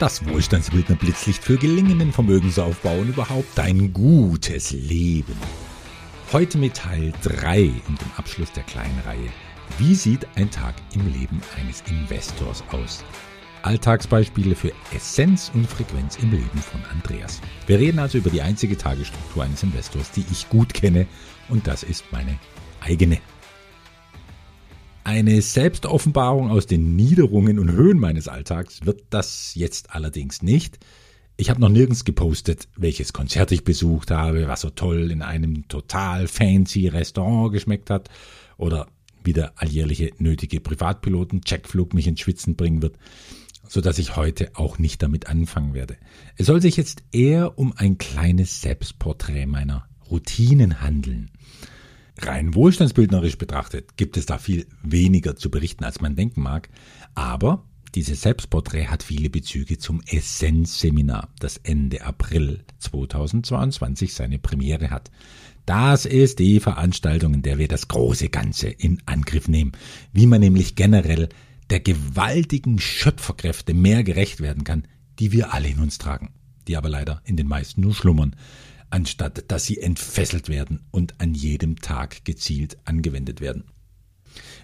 Das Wohlstandsbildner Blitzlicht für gelingenden Vermögensaufbau und überhaupt ein gutes Leben. Heute mit Teil 3 und dem Abschluss der kleinen Reihe. Wie sieht ein Tag im Leben eines Investors aus? Alltagsbeispiele für Essenz und Frequenz im Leben von Andreas. Wir reden also über die einzige Tagesstruktur eines Investors, die ich gut kenne und das ist meine eigene. Eine Selbstoffenbarung aus den Niederungen und Höhen meines Alltags wird das jetzt allerdings nicht. Ich habe noch nirgends gepostet, welches Konzert ich besucht habe, was so toll in einem total fancy Restaurant geschmeckt hat oder wie der alljährliche nötige Privatpiloten-Checkflug mich ins Schwitzen bringen wird so dass ich heute auch nicht damit anfangen werde. Es soll sich jetzt eher um ein kleines Selbstporträt meiner Routinen handeln. Rein wohlstandsbildnerisch betrachtet gibt es da viel weniger zu berichten, als man denken mag, aber dieses Selbstporträt hat viele Bezüge zum Essenzseminar, das Ende April 2022 seine Premiere hat. Das ist die Veranstaltung, in der wir das große Ganze in Angriff nehmen, wie man nämlich generell der gewaltigen Schöpferkräfte mehr gerecht werden kann, die wir alle in uns tragen, die aber leider in den meisten nur schlummern, anstatt dass sie entfesselt werden und an jedem Tag gezielt angewendet werden.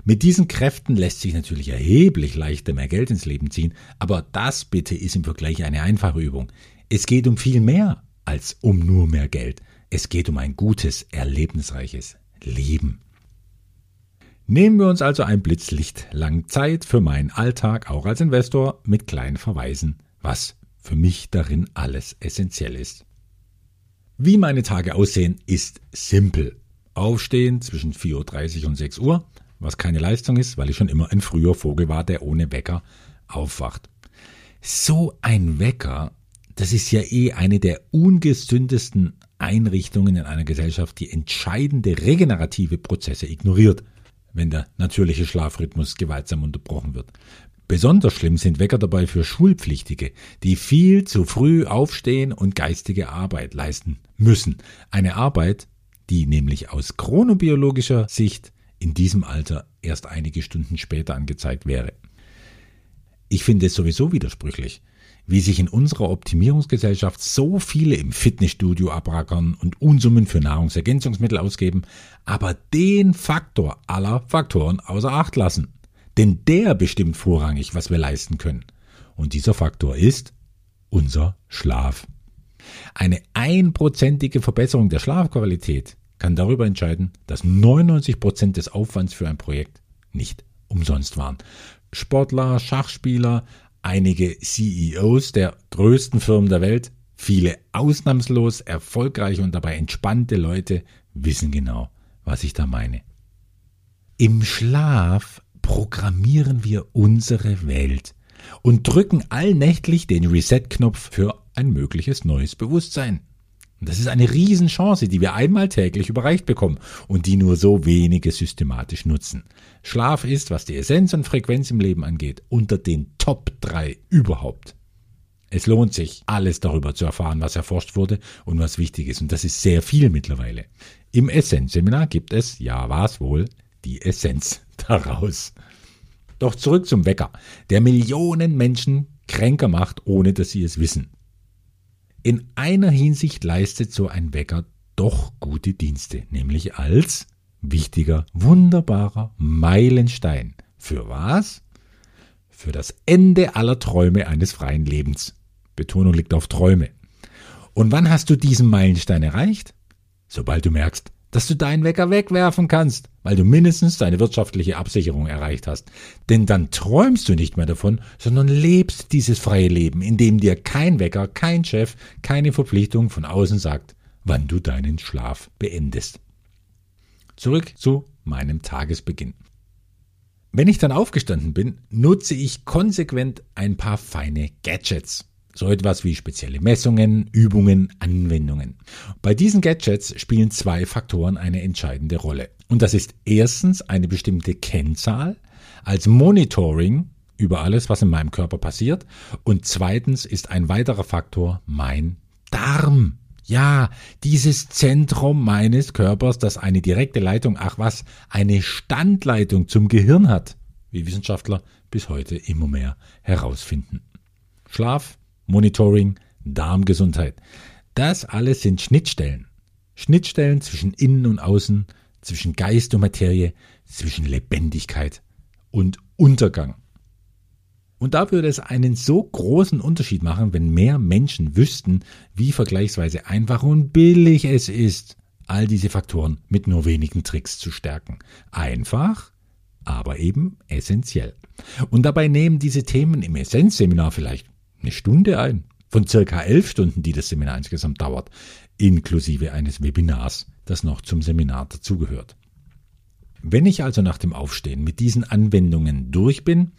Mit diesen Kräften lässt sich natürlich erheblich leichter mehr Geld ins Leben ziehen, aber das bitte ist im Vergleich eine einfache Übung. Es geht um viel mehr als um nur mehr Geld. Es geht um ein gutes, erlebnisreiches Leben. Nehmen wir uns also ein Blitzlicht lang Zeit für meinen Alltag, auch als Investor, mit kleinen Verweisen, was für mich darin alles essentiell ist. Wie meine Tage aussehen, ist simpel. Aufstehen zwischen 4.30 Uhr und 6 Uhr, was keine Leistung ist, weil ich schon immer ein früher Vogel war, der ohne Wecker aufwacht. So ein Wecker, das ist ja eh eine der ungesündesten Einrichtungen in einer Gesellschaft, die entscheidende regenerative Prozesse ignoriert wenn der natürliche Schlafrhythmus gewaltsam unterbrochen wird. Besonders schlimm sind Wecker dabei für Schulpflichtige, die viel zu früh aufstehen und geistige Arbeit leisten müssen. Eine Arbeit, die nämlich aus chronobiologischer Sicht in diesem Alter erst einige Stunden später angezeigt wäre. Ich finde es sowieso widersprüchlich, wie sich in unserer Optimierungsgesellschaft so viele im Fitnessstudio abrackern und Unsummen für Nahrungsergänzungsmittel ausgeben, aber den Faktor aller Faktoren außer Acht lassen. Denn der bestimmt vorrangig, was wir leisten können. Und dieser Faktor ist unser Schlaf. Eine einprozentige Verbesserung der Schlafqualität kann darüber entscheiden, dass 99 Prozent des Aufwands für ein Projekt nicht umsonst waren. Sportler, Schachspieler, einige CEOs der größten Firmen der Welt, viele ausnahmslos erfolgreiche und dabei entspannte Leute wissen genau, was ich da meine. Im Schlaf programmieren wir unsere Welt und drücken allnächtlich den Reset-Knopf für ein mögliches neues Bewusstsein. Das ist eine Riesenchance, die wir einmal täglich überreicht bekommen und die nur so wenige systematisch nutzen. Schlaf ist, was die Essenz und Frequenz im Leben angeht, unter den Top 3 überhaupt. Es lohnt sich, alles darüber zu erfahren, was erforscht wurde und was wichtig ist. Und das ist sehr viel mittlerweile. Im Essenz-Seminar gibt es, ja was wohl, die Essenz daraus. Doch zurück zum Wecker, der Millionen Menschen kränker macht, ohne dass sie es wissen. In einer Hinsicht leistet so ein Wecker doch gute Dienste, nämlich als wichtiger, wunderbarer Meilenstein. Für was? Für das Ende aller Träume eines freien Lebens. Betonung liegt auf Träume. Und wann hast du diesen Meilenstein erreicht? Sobald du merkst, dass du deinen Wecker wegwerfen kannst, weil du mindestens deine wirtschaftliche Absicherung erreicht hast. Denn dann träumst du nicht mehr davon, sondern lebst dieses freie Leben, in dem dir kein Wecker, kein Chef, keine Verpflichtung von außen sagt, wann du deinen Schlaf beendest. Zurück zu meinem Tagesbeginn. Wenn ich dann aufgestanden bin, nutze ich konsequent ein paar feine Gadgets. So etwas wie spezielle Messungen, Übungen, Anwendungen. Bei diesen Gadgets spielen zwei Faktoren eine entscheidende Rolle. Und das ist erstens eine bestimmte Kennzahl als Monitoring über alles, was in meinem Körper passiert. Und zweitens ist ein weiterer Faktor mein Darm. Ja, dieses Zentrum meines Körpers, das eine direkte Leitung, ach was, eine Standleitung zum Gehirn hat, wie Wissenschaftler bis heute immer mehr herausfinden. Schlaf Monitoring, Darmgesundheit. Das alles sind Schnittstellen. Schnittstellen zwischen Innen und Außen, zwischen Geist und Materie, zwischen Lebendigkeit und Untergang. Und da würde es einen so großen Unterschied machen, wenn mehr Menschen wüssten, wie vergleichsweise einfach und billig es ist, all diese Faktoren mit nur wenigen Tricks zu stärken. Einfach, aber eben essentiell. Und dabei nehmen diese Themen im Essenzseminar vielleicht eine Stunde ein, von circa elf Stunden, die das Seminar insgesamt dauert, inklusive eines Webinars, das noch zum Seminar dazugehört. Wenn ich also nach dem Aufstehen mit diesen Anwendungen durch bin,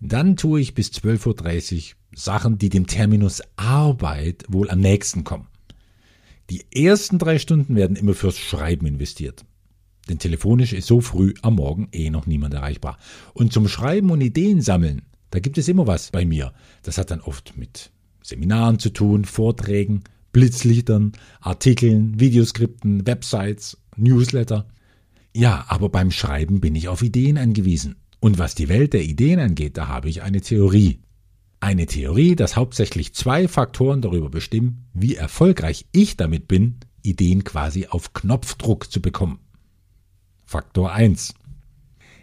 dann tue ich bis 12.30 Uhr Sachen, die dem Terminus Arbeit wohl am nächsten kommen. Die ersten drei Stunden werden immer fürs Schreiben investiert. Denn telefonisch ist so früh am Morgen eh noch niemand erreichbar. Und zum Schreiben und Ideen sammeln, da gibt es immer was bei mir. Das hat dann oft mit Seminaren zu tun, Vorträgen, Blitzliedern, Artikeln, Videoskripten, Websites, Newsletter. Ja, aber beim Schreiben bin ich auf Ideen angewiesen. Und was die Welt der Ideen angeht, da habe ich eine Theorie. Eine Theorie, dass hauptsächlich zwei Faktoren darüber bestimmen, wie erfolgreich ich damit bin, Ideen quasi auf Knopfdruck zu bekommen. Faktor 1.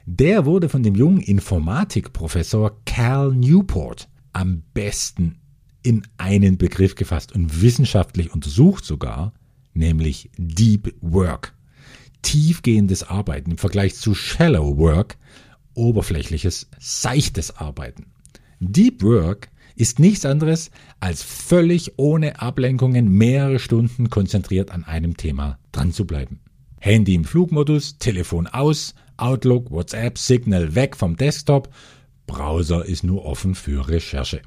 Der wurde von dem jungen Informatikprofessor Cal Newport am besten in einen Begriff gefasst und wissenschaftlich untersucht sogar, nämlich Deep Work. Tiefgehendes Arbeiten im Vergleich zu Shallow Work, oberflächliches, seichtes Arbeiten. Deep Work ist nichts anderes als völlig ohne Ablenkungen mehrere Stunden konzentriert an einem Thema dran zu bleiben. Handy im Flugmodus, Telefon aus, Outlook, WhatsApp, Signal weg vom Desktop, Browser ist nur offen für Recherche.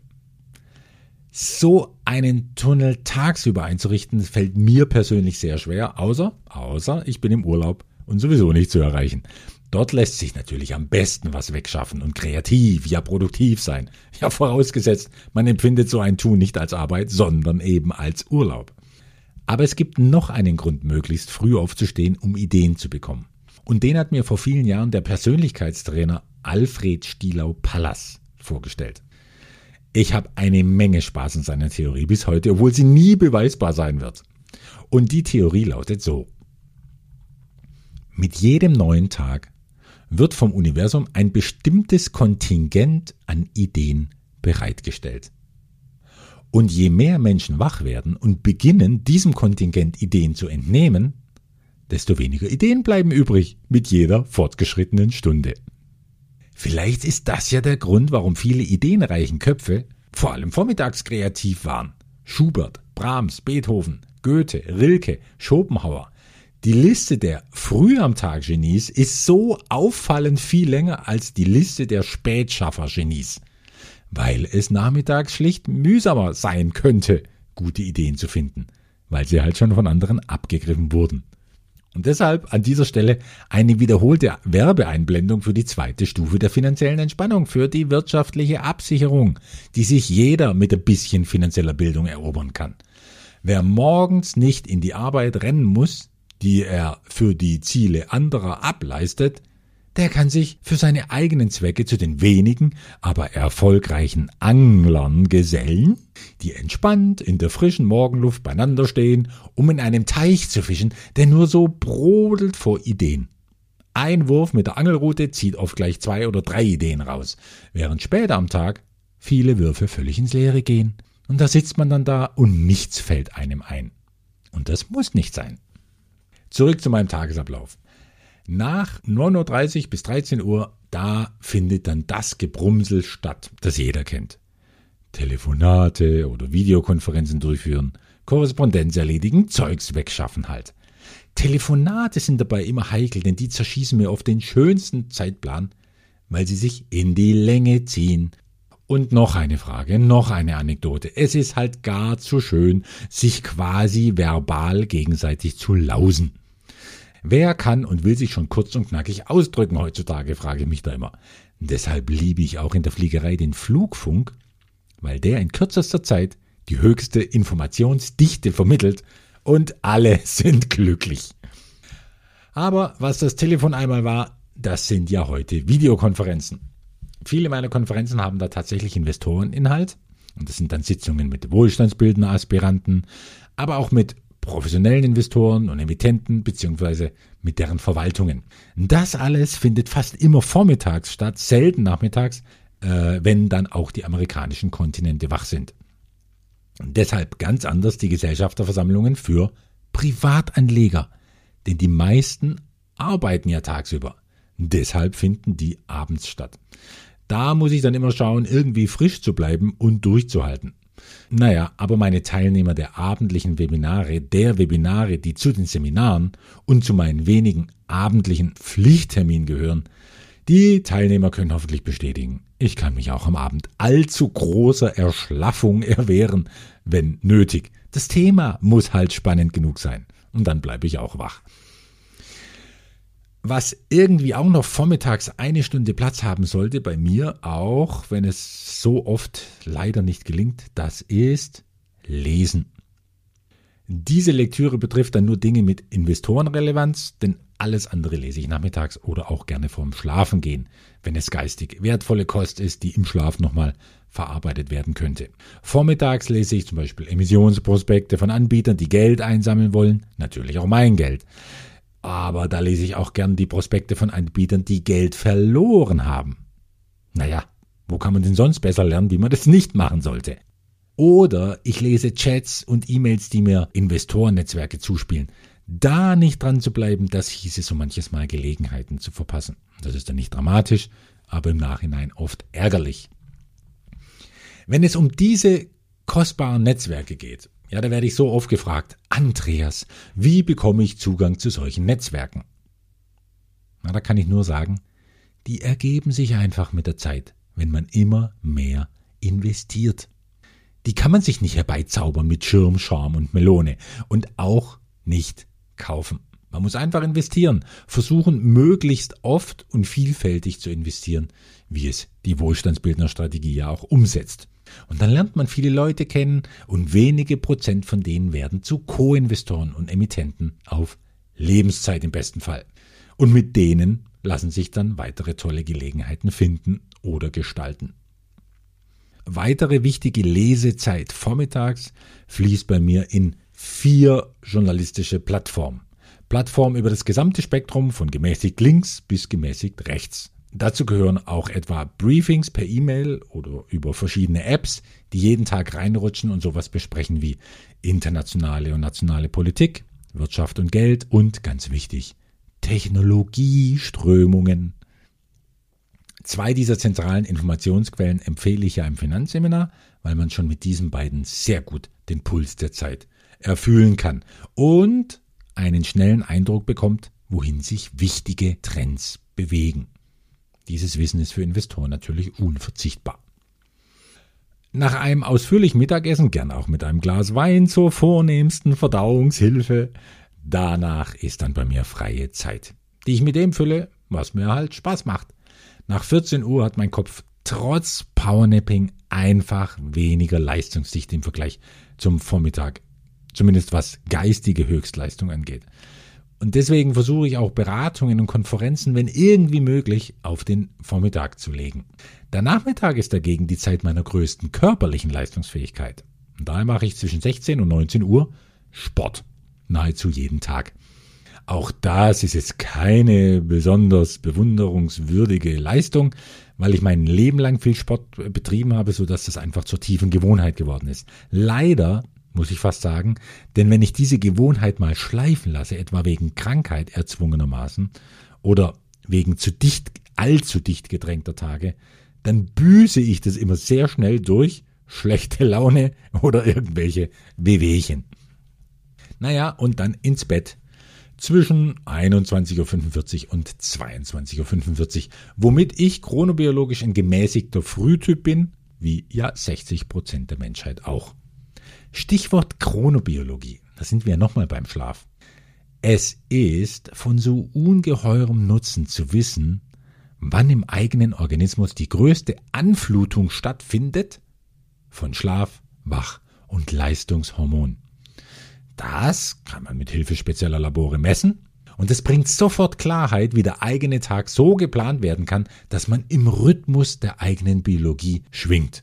So einen Tunnel tagsüber einzurichten, fällt mir persönlich sehr schwer, außer, außer ich bin im Urlaub und sowieso nicht zu erreichen. Dort lässt sich natürlich am besten was wegschaffen und kreativ, ja produktiv sein. Ja, vorausgesetzt, man empfindet so ein Tun nicht als Arbeit, sondern eben als Urlaub. Aber es gibt noch einen Grund, möglichst früh aufzustehen, um Ideen zu bekommen. Und den hat mir vor vielen Jahren der Persönlichkeitstrainer Alfred Stielau-Pallas vorgestellt. Ich habe eine Menge Spaß in seiner Theorie bis heute, obwohl sie nie beweisbar sein wird. Und die Theorie lautet so. Mit jedem neuen Tag wird vom Universum ein bestimmtes Kontingent an Ideen bereitgestellt. Und je mehr Menschen wach werden und beginnen, diesem Kontingent Ideen zu entnehmen, desto weniger Ideen bleiben übrig mit jeder fortgeschrittenen Stunde. Vielleicht ist das ja der Grund, warum viele ideenreichen Köpfe vor allem vormittags kreativ waren. Schubert, Brahms, Beethoven, Goethe, Rilke, Schopenhauer, die Liste der früh am Tag Genies ist so auffallend viel länger als die Liste der Spätschaffer Genies, weil es nachmittags schlicht mühsamer sein könnte, gute Ideen zu finden, weil sie halt schon von anderen abgegriffen wurden. Und deshalb an dieser Stelle eine wiederholte Werbeeinblendung für die zweite Stufe der finanziellen Entspannung, für die wirtschaftliche Absicherung, die sich jeder mit ein bisschen finanzieller Bildung erobern kann. Wer morgens nicht in die Arbeit rennen muss, die er für die Ziele anderer ableistet, der kann sich für seine eigenen Zwecke zu den wenigen, aber erfolgreichen Anglern gesellen, die entspannt in der frischen Morgenluft beieinander stehen, um in einem Teich zu fischen, der nur so brodelt vor Ideen. Ein Wurf mit der Angelrute zieht oft gleich zwei oder drei Ideen raus, während später am Tag viele Würfe völlig ins Leere gehen. Und da sitzt man dann da und nichts fällt einem ein. Und das muss nicht sein. Zurück zu meinem Tagesablauf. Nach 9.30 Uhr bis 13 Uhr, da findet dann das Gebrumsel statt, das jeder kennt. Telefonate oder Videokonferenzen durchführen, Korrespondenz erledigen, Zeugs wegschaffen halt. Telefonate sind dabei immer heikel, denn die zerschießen mir oft den schönsten Zeitplan, weil sie sich in die Länge ziehen. Und noch eine Frage, noch eine Anekdote. Es ist halt gar zu schön, sich quasi verbal gegenseitig zu lausen. Wer kann und will sich schon kurz und knackig ausdrücken heutzutage, frage ich mich da immer. Deshalb liebe ich auch in der Fliegerei den Flugfunk, weil der in kürzester Zeit die höchste Informationsdichte vermittelt und alle sind glücklich. Aber was das Telefon einmal war, das sind ja heute Videokonferenzen. Viele meiner Konferenzen haben da tatsächlich Investoreninhalt Und das sind dann Sitzungen mit wohlstandsbildenden Aspiranten, aber auch mit professionellen Investoren und Emittenten beziehungsweise mit deren Verwaltungen. Das alles findet fast immer vormittags statt, selten nachmittags, äh, wenn dann auch die amerikanischen Kontinente wach sind. Deshalb ganz anders die Gesellschafterversammlungen für Privatanleger, denn die meisten arbeiten ja tagsüber. Deshalb finden die abends statt. Da muss ich dann immer schauen, irgendwie frisch zu bleiben und durchzuhalten. Naja, aber meine Teilnehmer der abendlichen Webinare, der Webinare, die zu den Seminaren und zu meinen wenigen abendlichen Pflichtterminen gehören, die Teilnehmer können hoffentlich bestätigen, ich kann mich auch am Abend allzu großer Erschlaffung erwehren, wenn nötig. Das Thema muss halt spannend genug sein. Und dann bleibe ich auch wach. Was irgendwie auch noch vormittags eine Stunde Platz haben sollte, bei mir auch, wenn es so oft leider nicht gelingt, das ist Lesen. Diese Lektüre betrifft dann nur Dinge mit Investorenrelevanz, denn alles andere lese ich nachmittags oder auch gerne vorm Schlafengehen, wenn es geistig wertvolle Kost ist, die im Schlaf nochmal verarbeitet werden könnte. Vormittags lese ich zum Beispiel Emissionsprospekte von Anbietern, die Geld einsammeln wollen, natürlich auch mein Geld. Aber da lese ich auch gern die Prospekte von Anbietern, die Geld verloren haben. Naja, wo kann man denn sonst besser lernen, wie man das nicht machen sollte? Oder ich lese Chats und E-Mails, die mir Investorennetzwerke zuspielen. Da nicht dran zu bleiben, das hieße so manches Mal Gelegenheiten zu verpassen. Das ist dann nicht dramatisch, aber im Nachhinein oft ärgerlich. Wenn es um diese kostbaren Netzwerke geht, ja, da werde ich so oft gefragt, Andreas, wie bekomme ich Zugang zu solchen Netzwerken? Na, da kann ich nur sagen, die ergeben sich einfach mit der Zeit, wenn man immer mehr investiert. Die kann man sich nicht herbeizaubern mit Schirm, Charme und Melone und auch nicht kaufen. Man muss einfach investieren, versuchen möglichst oft und vielfältig zu investieren, wie es die Wohlstandsbildnerstrategie ja auch umsetzt. Und dann lernt man viele Leute kennen und wenige Prozent von denen werden zu Co-Investoren und Emittenten auf Lebenszeit im besten Fall. Und mit denen lassen sich dann weitere tolle Gelegenheiten finden oder gestalten. Weitere wichtige Lesezeit vormittags fließt bei mir in vier journalistische Plattformen. Plattformen über das gesamte Spektrum von gemäßigt links bis gemäßigt rechts. Dazu gehören auch etwa Briefings per E-Mail oder über verschiedene Apps, die jeden Tag reinrutschen und sowas besprechen wie internationale und nationale Politik, Wirtschaft und Geld und ganz wichtig, Technologieströmungen. Zwei dieser zentralen Informationsquellen empfehle ich ja im Finanzseminar, weil man schon mit diesen beiden sehr gut den Puls der Zeit erfüllen kann und einen schnellen Eindruck bekommt, wohin sich wichtige Trends bewegen. Dieses Wissen ist für Investoren natürlich unverzichtbar. Nach einem ausführlichen Mittagessen, gern auch mit einem Glas Wein zur vornehmsten Verdauungshilfe, danach ist dann bei mir freie Zeit, die ich mit dem fülle, was mir halt Spaß macht. Nach 14 Uhr hat mein Kopf trotz Powernapping einfach weniger Leistungsdichte im Vergleich zum Vormittag, zumindest was geistige Höchstleistung angeht. Und deswegen versuche ich auch Beratungen und Konferenzen, wenn irgendwie möglich, auf den Vormittag zu legen. Der Nachmittag ist dagegen die Zeit meiner größten körperlichen Leistungsfähigkeit. Und daher mache ich zwischen 16 und 19 Uhr Sport. Nahezu jeden Tag. Auch das ist jetzt keine besonders bewunderungswürdige Leistung, weil ich mein Leben lang viel Sport betrieben habe, sodass das einfach zur tiefen Gewohnheit geworden ist. Leider muss ich fast sagen, denn wenn ich diese Gewohnheit mal schleifen lasse, etwa wegen Krankheit erzwungenermaßen oder wegen zu dicht, allzu dicht gedrängter Tage, dann büße ich das immer sehr schnell durch schlechte Laune oder irgendwelche Wehwehchen. Naja, und dann ins Bett zwischen 21.45 Uhr und 22.45 Uhr, womit ich chronobiologisch ein gemäßigter Frühtyp bin, wie ja 60 Prozent der Menschheit auch. Stichwort Chronobiologie. Da sind wir ja nochmal beim Schlaf. Es ist von so ungeheurem Nutzen zu wissen, wann im eigenen Organismus die größte Anflutung stattfindet von Schlaf, Wach und Leistungshormon. Das kann man mit Hilfe spezieller Labore messen und es bringt sofort Klarheit, wie der eigene Tag so geplant werden kann, dass man im Rhythmus der eigenen Biologie schwingt.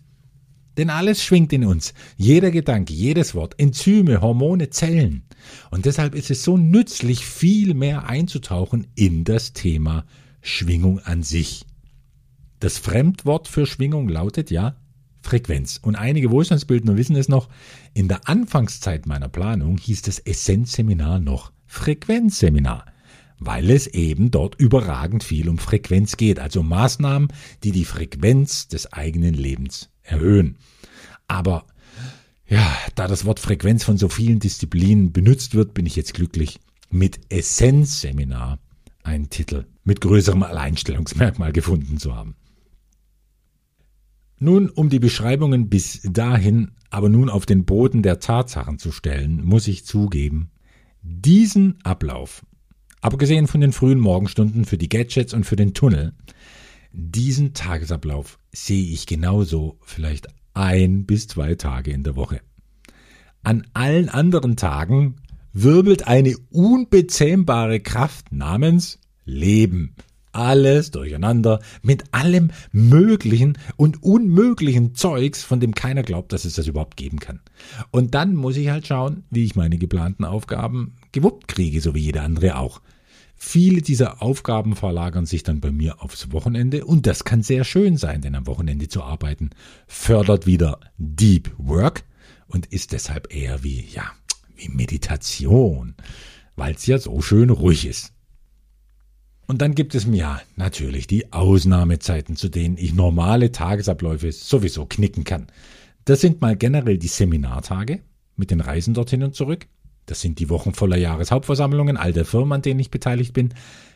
Denn alles schwingt in uns. Jeder Gedanke, jedes Wort, Enzyme, Hormone, Zellen. Und deshalb ist es so nützlich, viel mehr einzutauchen in das Thema Schwingung an sich. Das Fremdwort für Schwingung lautet ja Frequenz. Und einige Wohlstandsbildner wissen es noch. In der Anfangszeit meiner Planung hieß das Essenzseminar noch Frequenzseminar, weil es eben dort überragend viel um Frequenz geht, also Maßnahmen, die die Frequenz des eigenen Lebens erhöhen. Aber ja, da das Wort Frequenz von so vielen Disziplinen benutzt wird, bin ich jetzt glücklich, mit Essenzseminar einen Titel mit größerem Alleinstellungsmerkmal gefunden zu haben. Nun, um die Beschreibungen bis dahin aber nun auf den Boden der Tatsachen zu stellen, muss ich zugeben, diesen Ablauf, abgesehen von den frühen Morgenstunden für die Gadgets und für den Tunnel, diesen Tagesablauf sehe ich genauso vielleicht ein bis zwei Tage in der Woche. An allen anderen Tagen wirbelt eine unbezähmbare Kraft namens Leben. Alles durcheinander mit allem möglichen und unmöglichen Zeugs, von dem keiner glaubt, dass es das überhaupt geben kann. Und dann muss ich halt schauen, wie ich meine geplanten Aufgaben gewuppt kriege, so wie jeder andere auch. Viele dieser Aufgaben verlagern sich dann bei mir aufs Wochenende und das kann sehr schön sein, denn am Wochenende zu arbeiten fördert wieder Deep Work und ist deshalb eher wie, ja, wie Meditation, weil es ja so schön ruhig ist. Und dann gibt es ja natürlich die Ausnahmezeiten, zu denen ich normale Tagesabläufe sowieso knicken kann. Das sind mal generell die Seminartage mit den Reisen dorthin und zurück. Das sind die Wochen voller Jahreshauptversammlungen all der Firmen, an denen ich beteiligt bin.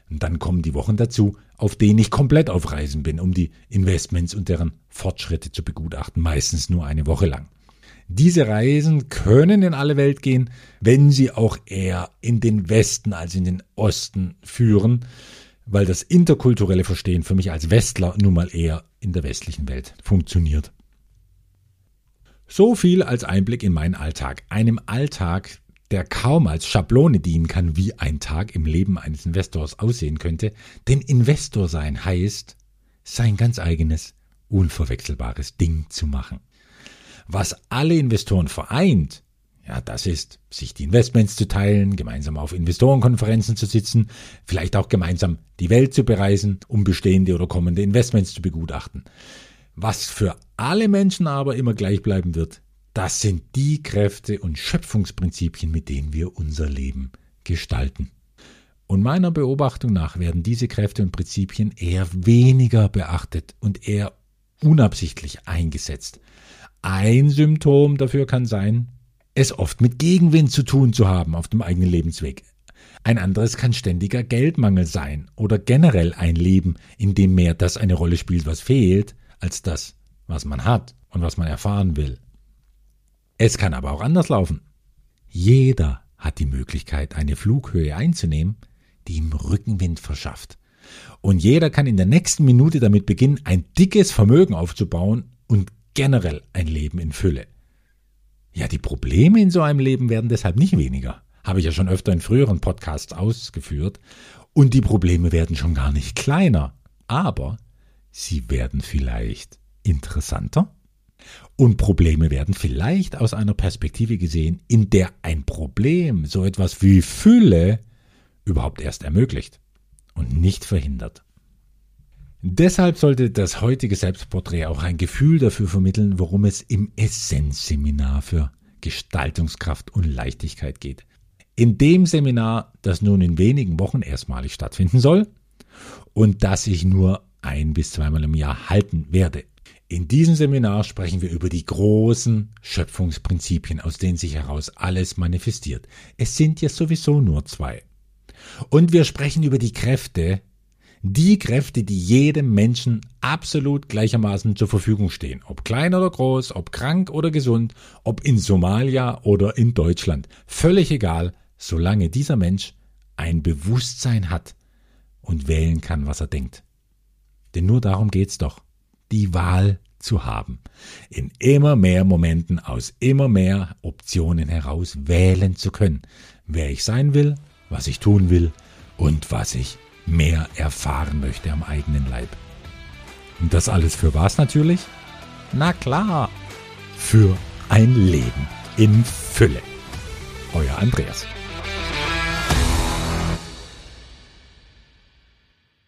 Und dann kommen die Wochen dazu, auf denen ich komplett auf Reisen bin, um die Investments und deren Fortschritte zu begutachten, meistens nur eine Woche lang. Diese Reisen können in alle Welt gehen, wenn sie auch eher in den Westen als in den Osten führen, weil das interkulturelle Verstehen für mich als Westler nun mal eher in der westlichen Welt funktioniert. So viel als Einblick in meinen Alltag. Einem Alltag, der kaum als Schablone dienen kann, wie ein Tag im Leben eines Investors aussehen könnte, denn Investor sein heißt, sein ganz eigenes, unverwechselbares Ding zu machen. Was alle Investoren vereint, ja, das ist, sich die Investments zu teilen, gemeinsam auf Investorenkonferenzen zu sitzen, vielleicht auch gemeinsam die Welt zu bereisen, um bestehende oder kommende Investments zu begutachten. Was für alle Menschen aber immer gleich bleiben wird, das sind die Kräfte und Schöpfungsprinzipien, mit denen wir unser Leben gestalten. Und meiner Beobachtung nach werden diese Kräfte und Prinzipien eher weniger beachtet und eher unabsichtlich eingesetzt. Ein Symptom dafür kann sein, es oft mit Gegenwind zu tun zu haben auf dem eigenen Lebensweg. Ein anderes kann ständiger Geldmangel sein oder generell ein Leben, in dem mehr das eine Rolle spielt, was fehlt, als das, was man hat und was man erfahren will. Es kann aber auch anders laufen. Jeder hat die Möglichkeit, eine Flughöhe einzunehmen, die ihm Rückenwind verschafft. Und jeder kann in der nächsten Minute damit beginnen, ein dickes Vermögen aufzubauen und generell ein Leben in Fülle. Ja, die Probleme in so einem Leben werden deshalb nicht weniger. Habe ich ja schon öfter in früheren Podcasts ausgeführt. Und die Probleme werden schon gar nicht kleiner. Aber sie werden vielleicht interessanter und Probleme werden vielleicht aus einer Perspektive gesehen, in der ein Problem so etwas wie Fülle überhaupt erst ermöglicht und nicht verhindert. Deshalb sollte das heutige Selbstporträt auch ein Gefühl dafür vermitteln, worum es im Essenzseminar für Gestaltungskraft und Leichtigkeit geht. In dem Seminar, das nun in wenigen Wochen erstmalig stattfinden soll und das ich nur ein bis zweimal im Jahr halten werde. In diesem Seminar sprechen wir über die großen Schöpfungsprinzipien, aus denen sich heraus alles manifestiert. Es sind ja sowieso nur zwei. Und wir sprechen über die Kräfte, die Kräfte, die jedem Menschen absolut gleichermaßen zur Verfügung stehen. Ob klein oder groß, ob krank oder gesund, ob in Somalia oder in Deutschland. Völlig egal, solange dieser Mensch ein Bewusstsein hat und wählen kann, was er denkt. Denn nur darum geht's doch die Wahl zu haben. In immer mehr Momenten aus immer mehr Optionen heraus wählen zu können, wer ich sein will, was ich tun will und was ich mehr erfahren möchte am eigenen Leib. Und das alles für was natürlich? Na klar, für ein Leben in Fülle. Euer Andreas.